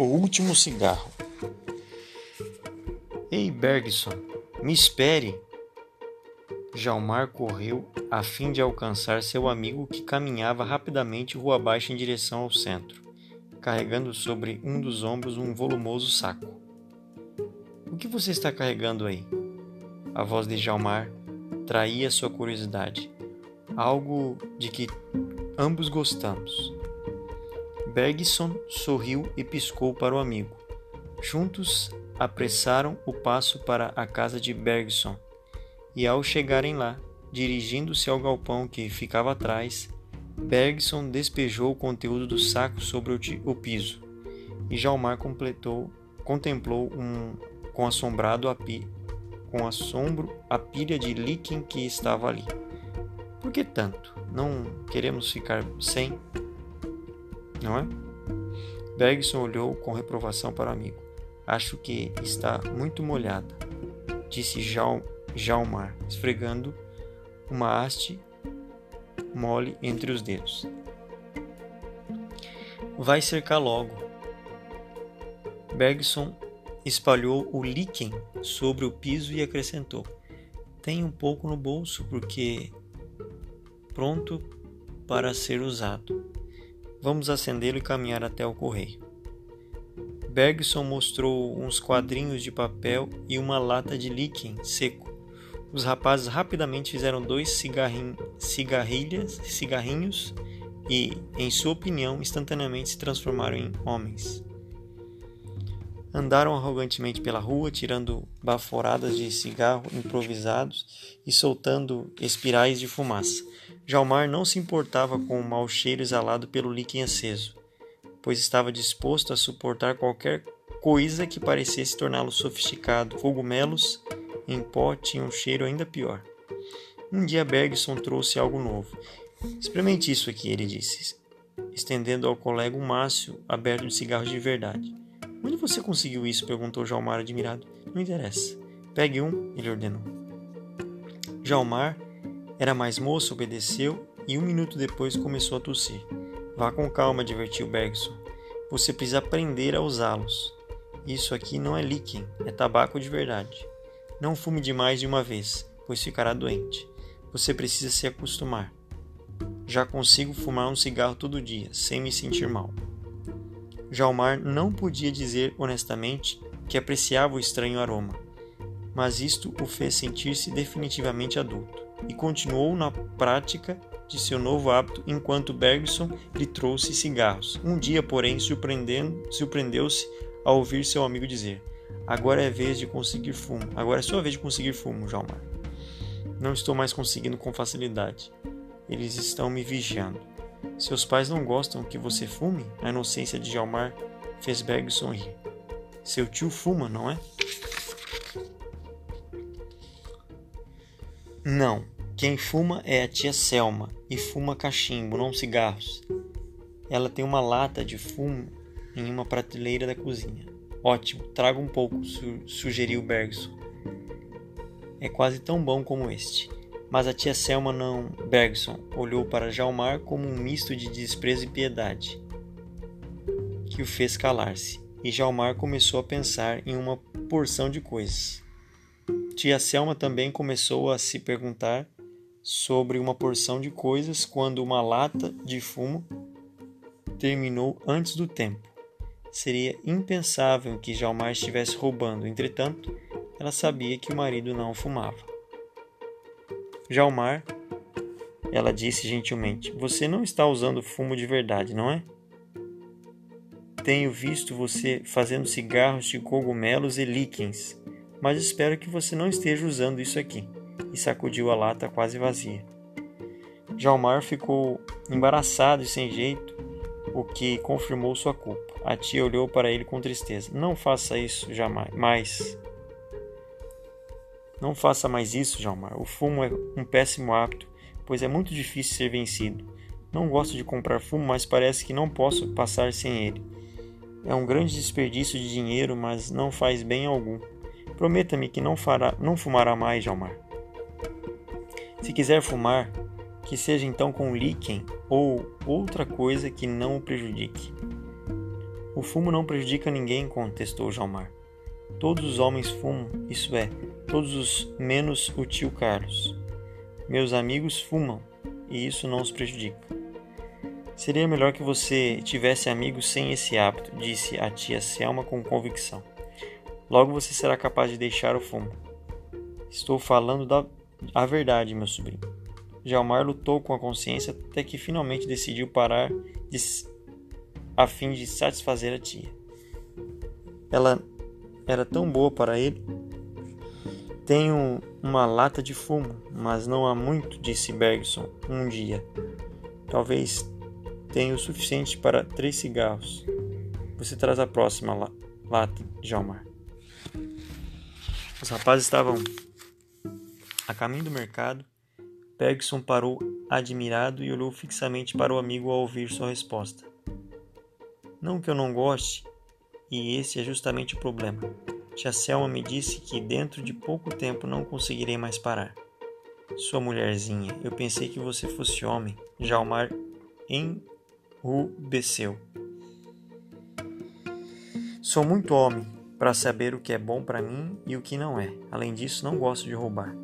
O último cigarro. Ei, Bergson, me espere. Jalmar correu a fim de alcançar seu amigo que caminhava rapidamente rua abaixo em direção ao centro, carregando sobre um dos ombros um volumoso saco. O que você está carregando aí? A voz de Jalmar traía sua curiosidade, algo de que ambos gostamos. Bergson sorriu e piscou para o amigo. Juntos apressaram o passo para a casa de Bergson, e ao chegarem lá, dirigindo-se ao galpão que ficava atrás, Bergson despejou o conteúdo do saco sobre o, piso, e Jalmar completou, contemplou um, com assombrado a pi, com assombro a pilha de líquen que estava ali. Por que tanto? Não queremos ficar sem? Não é? Bergson olhou com reprovação para o amigo. Acho que está muito molhada, disse Jalmar, esfregando uma haste mole entre os dedos. Vai cercar logo. Bergson espalhou o líquen sobre o piso e acrescentou: Tem um pouco no bolso porque pronto para ser usado. Vamos acendê-lo e caminhar até o correio. Bergson mostrou uns quadrinhos de papel e uma lata de líquen seco. Os rapazes rapidamente fizeram dois cigarrilhas, cigarrinhos e, em sua opinião, instantaneamente se transformaram em homens. Andaram arrogantemente pela rua, tirando baforadas de cigarro improvisados e soltando espirais de fumaça. Jalmar não se importava com o mau cheiro exalado pelo líquen aceso, pois estava disposto a suportar qualquer coisa que parecesse torná-lo sofisticado. Cogumelos em pó tinham um cheiro ainda pior. Um dia Bergson trouxe algo novo. Experimente isso aqui, ele disse, estendendo ao colega um maço aberto de cigarros de verdade. Onde você conseguiu isso? perguntou Jalmar admirado. Não interessa. Pegue um, ele ordenou. Jalmar era mais moço, obedeceu e um minuto depois começou a tossir. Vá com calma, advertiu Bergson. Você precisa aprender a usá-los. Isso aqui não é líquen, é tabaco de verdade. Não fume demais de uma vez, pois ficará doente. Você precisa se acostumar. Já consigo fumar um cigarro todo dia, sem me sentir mal. Jalmar não podia dizer honestamente que apreciava o estranho aroma, mas isto o fez sentir-se definitivamente adulto e continuou na prática de seu novo hábito enquanto Bergson lhe trouxe cigarros. Um dia, porém, surpreendeu-se ao ouvir seu amigo dizer: Agora é vez de conseguir fumo. Agora é sua vez de conseguir fumo, Jalmar. Não estou mais conseguindo com facilidade. Eles estão me vigiando. Seus pais não gostam que você fume? A inocência de Jalmar fez Bergson rir. Seu tio fuma, não é? Não. Quem fuma é a tia Selma e fuma cachimbo, não cigarros. Ela tem uma lata de fumo em uma prateleira da cozinha. Ótimo, traga um pouco, su sugeriu Bergson. É quase tão bom como este. Mas a tia Selma não. Bergson olhou para Jalmar como um misto de desprezo e piedade, que o fez calar-se, e Jalmar começou a pensar em uma porção de coisas. Tia Selma também começou a se perguntar sobre uma porção de coisas quando uma lata de fumo terminou antes do tempo. Seria impensável que Jalmar estivesse roubando, entretanto, ela sabia que o marido não fumava. Jalmar, ela disse gentilmente, você não está usando fumo de verdade, não é? Tenho visto você fazendo cigarros de cogumelos e líquens, mas espero que você não esteja usando isso aqui. E sacudiu a lata quase vazia. Jalmar ficou embaraçado e sem jeito, o que confirmou sua culpa. A tia olhou para ele com tristeza. Não faça isso jamais. Mais. Não faça mais isso, Jalmar. O fumo é um péssimo hábito, pois é muito difícil ser vencido. Não gosto de comprar fumo, mas parece que não posso passar sem ele. É um grande desperdício de dinheiro, mas não faz bem algum. Prometa-me que não, fará, não fumará mais, Jalmar. Se quiser fumar, que seja então com líquen ou outra coisa que não o prejudique. O fumo não prejudica ninguém, contestou Jalmar. Todos os homens fumam, isso é, todos os menos o tio Carlos. Meus amigos fumam, e isso não os prejudica. Seria melhor que você tivesse amigos sem esse hábito, disse a tia Selma com convicção. Logo você será capaz de deixar o fumo. Estou falando da a verdade, meu sobrinho. Jalmar lutou com a consciência até que finalmente decidiu parar de, a fim de satisfazer a tia. Ela era tão boa para ele. Tenho uma lata de fumo, mas não há muito, disse Bergson um dia. Talvez tenha o suficiente para três cigarros. Você traz a próxima la lata, Jalmar. Os rapazes estavam a caminho do mercado. Bergson parou admirado e olhou fixamente para o amigo ao ouvir sua resposta. Não que eu não goste, e esse é justamente o problema. Tia Selma me disse que dentro de pouco tempo não conseguirei mais parar. Sua mulherzinha, eu pensei que você fosse homem. Jalmar enrubesceu. Sou muito homem para saber o que é bom para mim e o que não é. Além disso, não gosto de roubar.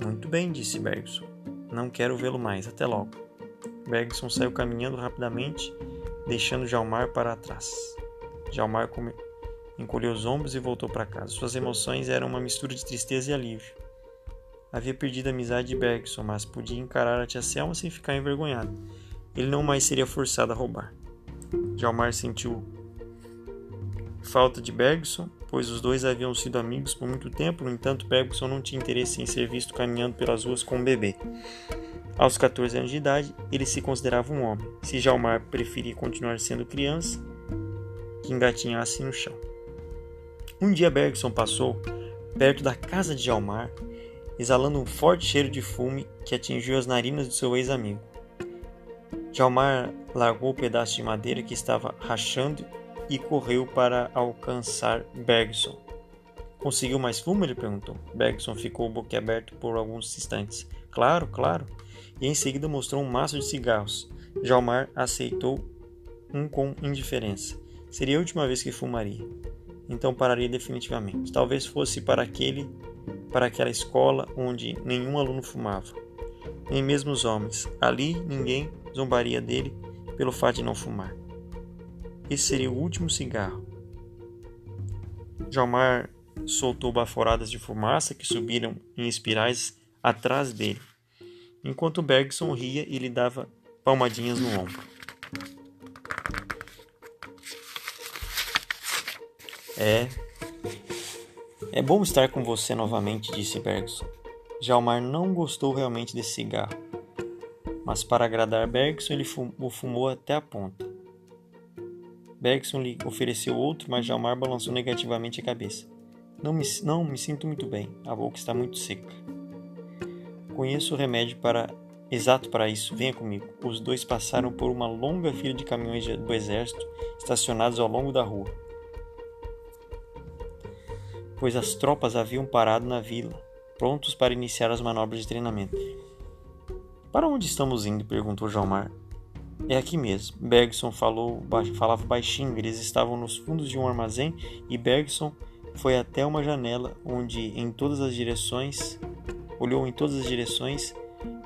Muito bem, disse Bergson. Não quero vê-lo mais. Até logo. Bergson saiu caminhando rapidamente, deixando Jalmar para trás. Jalmar come... encolheu os ombros e voltou para casa. Suas emoções eram uma mistura de tristeza e alívio. Havia perdido a amizade de Bergson, mas podia encarar a tia Selma sem ficar envergonhado. Ele não mais seria forçado a roubar. Jalmar sentiu falta de Bergson, pois os dois haviam sido amigos por muito tempo, no entanto, Bergson não tinha interesse em ser visto caminhando pelas ruas com um bebê. Aos 14 anos de idade, ele se considerava um homem. Se Jalmar preferia continuar sendo criança, que engatinhasse no chão. Um dia Bergson passou perto da casa de Jalmar, exalando um forte cheiro de fume que atingiu as narinas do seu ex-amigo. Jalmar largou o pedaço de madeira que estava rachando e correu para alcançar Bergson. Conseguiu mais fumo? ele perguntou. Bergson ficou boquiaberto por alguns instantes. Claro, claro. E em seguida mostrou um maço de cigarros. Jalmar aceitou um com indiferença. Seria a última vez que fumaria. Então pararia definitivamente. Talvez fosse para aquele para aquela escola onde nenhum aluno fumava, nem mesmo os homens. Ali ninguém zombaria dele pelo fato de não fumar. Esse seria o último cigarro. Jalmar soltou baforadas de fumaça que subiram em espirais atrás dele, enquanto Bergson ria e lhe dava palmadinhas no ombro. É. É bom estar com você novamente, disse Bergson. Jalmar não gostou realmente desse cigarro, mas para agradar Bergson ele o fumou até a ponta. Bergson lhe ofereceu outro, mas Jalmar balançou negativamente a cabeça. Não me, não me sinto muito bem, a boca está muito seca. Conheço o remédio para exato para isso, venha comigo. Os dois passaram por uma longa fila de caminhões do exército estacionados ao longo da rua pois as tropas haviam parado na vila, prontos para iniciar as manobras de treinamento. Para onde estamos indo? perguntou Jalmar. É aqui mesmo. Bergson falou, falava baixinho. Eles estavam nos fundos de um armazém e Bergson foi até uma janela onde, em todas as direções, olhou em todas as direções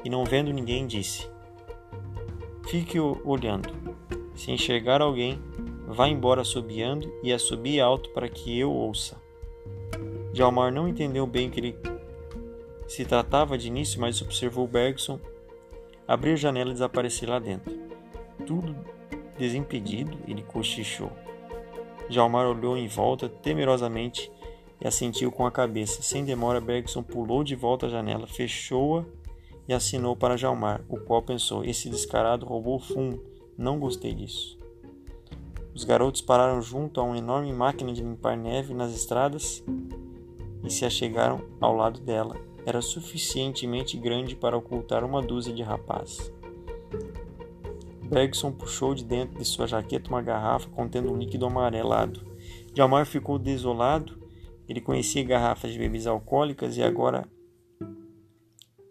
e, não vendo ninguém, disse: Fique olhando. Se enxergar alguém, vá embora assobiando e assobie alto para que eu ouça. Jalmar não entendeu bem que ele se tratava de início, mas observou Bergson abrir a janela e desaparecer lá dentro. Tudo desimpedido, ele cochichou. Jalmar olhou em volta temerosamente e assentiu com a cabeça. Sem demora, Bergson pulou de volta à janela, fechou-a e assinou para Jalmar, o qual pensou: esse descarado roubou fumo. Não gostei disso. Os garotos pararam junto a uma enorme máquina de limpar neve nas estradas e se achegaram ao lado dela. Era suficientemente grande para ocultar uma dúzia de rapazes. Bergson puxou de dentro de sua jaqueta uma garrafa contendo um líquido amarelado. Jalmar ficou desolado. Ele conhecia garrafas de bebidas alcoólicas e agora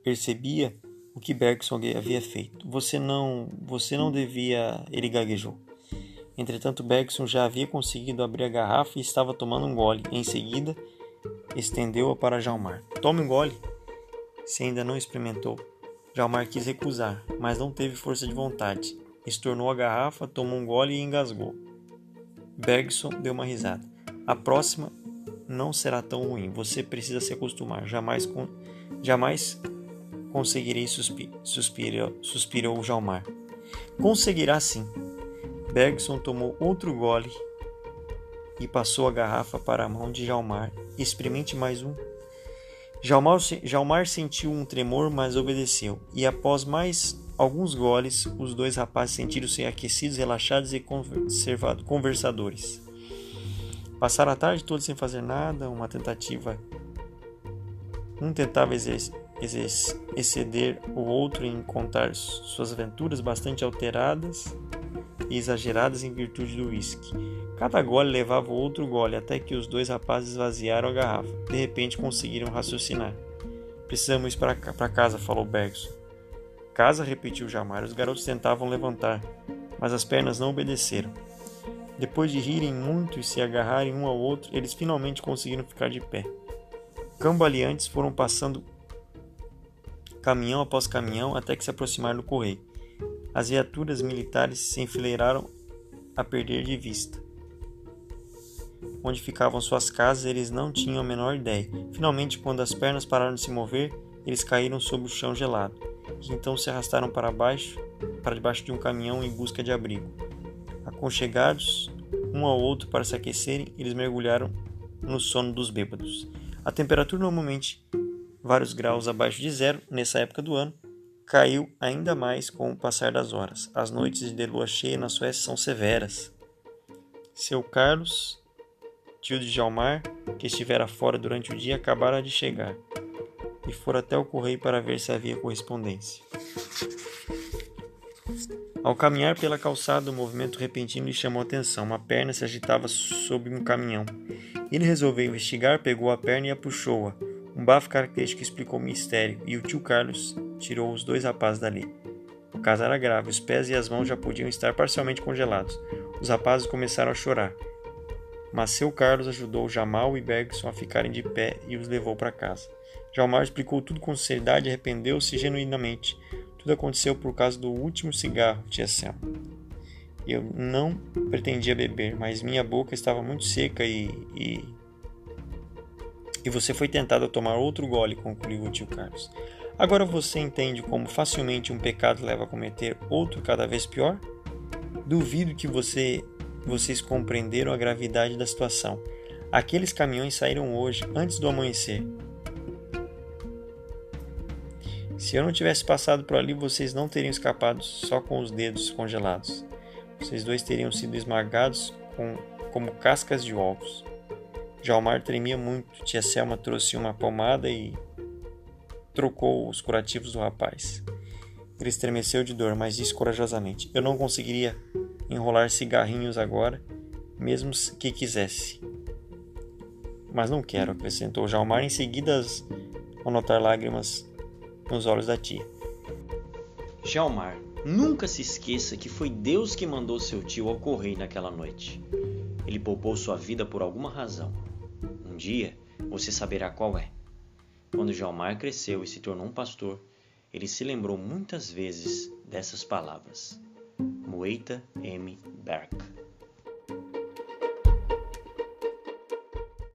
percebia o que Bergson havia feito. Você não, você não devia, ele gaguejou. Entretanto, Bergson já havia conseguido abrir a garrafa e estava tomando um gole. Em seguida, estendeu-a para Jalmar. Tome um gole. Se ainda não experimentou. Jalmar quis recusar, mas não teve força de vontade. Estornou a garrafa, tomou um gole e engasgou. Bergson deu uma risada. A próxima não será tão ruim. Você precisa se acostumar. Jamais, com... jamais conseguirei, suspi... suspirou, suspirou Jalmar. Conseguirá sim. Bergson tomou outro gole e passou a garrafa para a mão de Jalmar. Experimente mais um. Jalmar, Jalmar sentiu um tremor, mas obedeceu. E após mais alguns goles, os dois rapazes sentiram-se aquecidos, relaxados e conversadores. Passaram a tarde toda sem fazer nada, uma tentativa. Um tentava exceder o outro em contar suas aventuras bastante alteradas e exageradas em virtude do uísque. Cada gole levava outro gole até que os dois rapazes esvaziaram a garrafa. De repente conseguiram raciocinar. Precisamos ir para casa, falou Bergson. Casa, repetiu Jamar. Os garotos tentavam levantar, mas as pernas não obedeceram. Depois de rirem muito e se agarrarem um ao outro, eles finalmente conseguiram ficar de pé. Cambaleantes foram passando caminhão após caminhão até que se aproximaram do correio. As viaturas militares se enfileiraram a perder de vista. Onde ficavam suas casas, eles não tinham a menor ideia. Finalmente, quando as pernas pararam de se mover, eles caíram sobre o chão gelado, e então se arrastaram para baixo, para debaixo de um caminhão em busca de abrigo. Aconchegados um ao outro para se aquecerem, eles mergulharam no sono dos bêbados. A temperatura normalmente vários graus abaixo de zero nessa época do ano, caiu ainda mais com o passar das horas. As noites de lua cheia na Suécia são severas. Seu Carlos, tio de Jalmar, que estivera fora durante o dia, acabara de chegar e fora até o correio para ver se havia correspondência. Ao caminhar pela calçada, o movimento repentino lhe chamou a atenção. Uma perna se agitava sob um caminhão. Ele resolveu investigar, pegou a perna e a puxou-a. Um bafo característico explicou o mistério, e o tio Carlos tirou os dois rapazes dali. O caso era grave, os pés e as mãos já podiam estar parcialmente congelados. Os rapazes começaram a chorar. Mas seu Carlos ajudou Jamal e Bergson a ficarem de pé e os levou para casa. Jamal explicou tudo com sinceridade e arrependeu-se genuinamente. Tudo aconteceu por causa do último cigarro, tia Selma. Eu não pretendia beber, mas minha boca estava muito seca e, e... E você foi tentado a tomar outro gole, concluiu o tio Carlos. Agora você entende como facilmente um pecado leva a cometer outro cada vez pior? Duvido que você, vocês compreenderam a gravidade da situação. Aqueles caminhões saíram hoje, antes do amanhecer. Se eu não tivesse passado por ali, vocês não teriam escapado só com os dedos congelados. Vocês dois teriam sido esmagados com, como cascas de ovos. Já o mar tremia muito. Tia Selma trouxe uma pomada e trocou os curativos do rapaz. Ele estremeceu de dor, mas disse corajosamente: Eu não conseguiria enrolar cigarrinhos agora, mesmo que quisesse. Mas não quero, acrescentou Jalmar em seguida ao notar lágrimas nos olhos da tia. Jalmar, nunca se esqueça que foi Deus que mandou seu tio ao correio naquela noite. Ele poupou sua vida por alguma razão. Um dia você saberá qual é. Quando Jalmar cresceu e se tornou um pastor, ele se lembrou muitas vezes dessas palavras. Moeita M. Berk